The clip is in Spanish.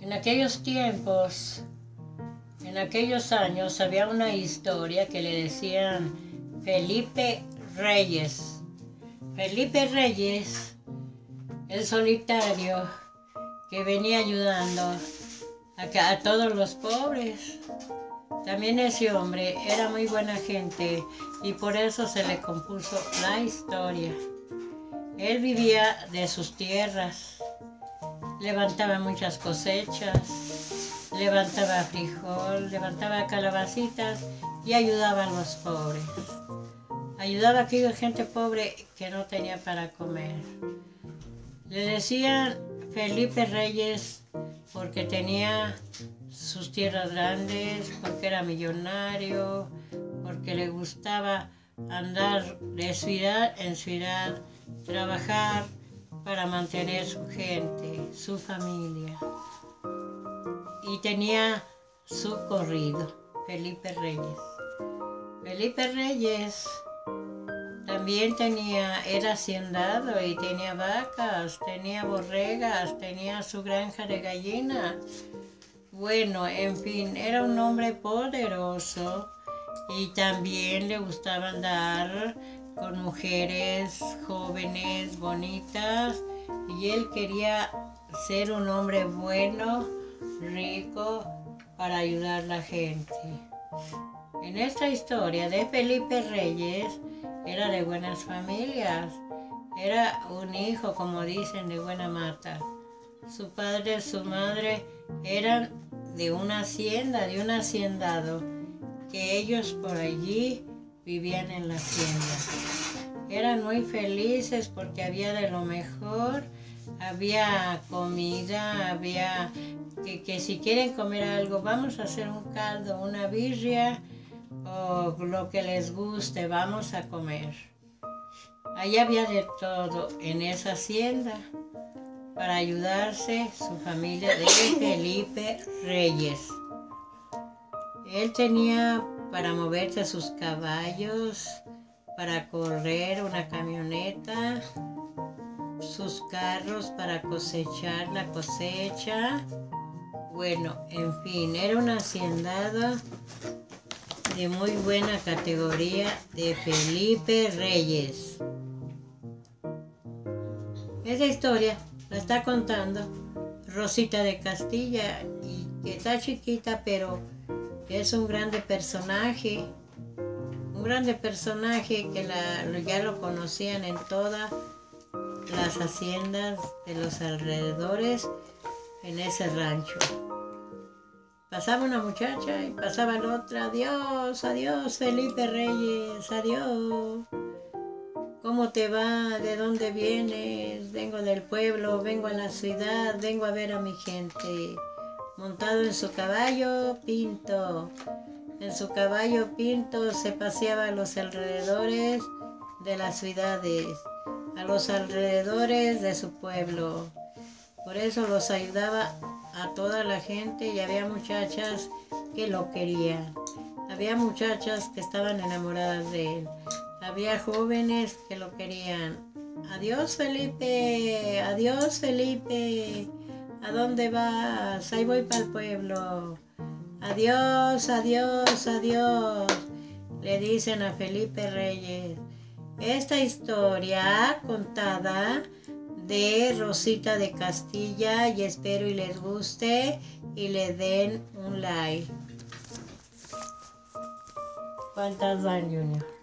En aquellos tiempos, en aquellos años, había una historia que le decían Felipe Reyes. Felipe Reyes, el solitario que venía ayudando a todos los pobres. También ese hombre era muy buena gente y por eso se le compuso la historia. Él vivía de sus tierras, levantaba muchas cosechas, levantaba frijol, levantaba calabacitas y ayudaba a los pobres. Ayudaba a aquella gente pobre que no tenía para comer. Le decían Felipe Reyes porque tenía sus tierras grandes, porque era millonario, porque le gustaba andar de ciudad en ciudad, trabajar para mantener su gente, su familia. Y tenía su corrido, Felipe Reyes. Felipe Reyes también tenía, era haciendado y tenía vacas, tenía borregas, tenía su granja de gallinas. Bueno, en fin, era un hombre poderoso y también le gustaba andar con mujeres jóvenes, bonitas, y él quería ser un hombre bueno, rico, para ayudar a la gente. En esta historia de Felipe Reyes, era de buenas familias, era un hijo, como dicen, de buena mata. Su padre, su madre eran de una hacienda, de un hacendado, que ellos por allí vivían en la hacienda. Eran muy felices porque había de lo mejor, había comida, había que, que si quieren comer algo, vamos a hacer un caldo, una birria o lo que les guste, vamos a comer. Allí había de todo en esa hacienda para ayudarse su familia de Felipe Reyes. Él tenía para moverse sus caballos, para correr una camioneta, sus carros para cosechar la cosecha. Bueno, en fin, era un hacendado de muy buena categoría de Felipe Reyes. Esa historia la está contando Rosita de Castilla y que está chiquita pero es un grande personaje, un grande personaje que ya lo conocían en todas las haciendas de los alrededores en ese rancho. Pasaba una muchacha y pasaba otra. Adiós, adiós, Felipe Reyes, adiós. ¿Cómo te va? ¿De dónde vienes? Vengo del pueblo, vengo a la ciudad, vengo a ver a mi gente. Montado en su caballo, Pinto. En su caballo Pinto se paseaba a los alrededores de las ciudades, a los alrededores de su pueblo. Por eso los ayudaba a toda la gente y había muchachas que lo querían. Había muchachas que estaban enamoradas de él. Había jóvenes que lo querían. Adiós Felipe, adiós Felipe. ¿A dónde vas? Ahí voy para el pueblo. Adiós, adiós, adiós. Le dicen a Felipe Reyes. Esta historia contada de Rosita de Castilla y espero y les guste y le den un like. ¿Cuántas van, Junior?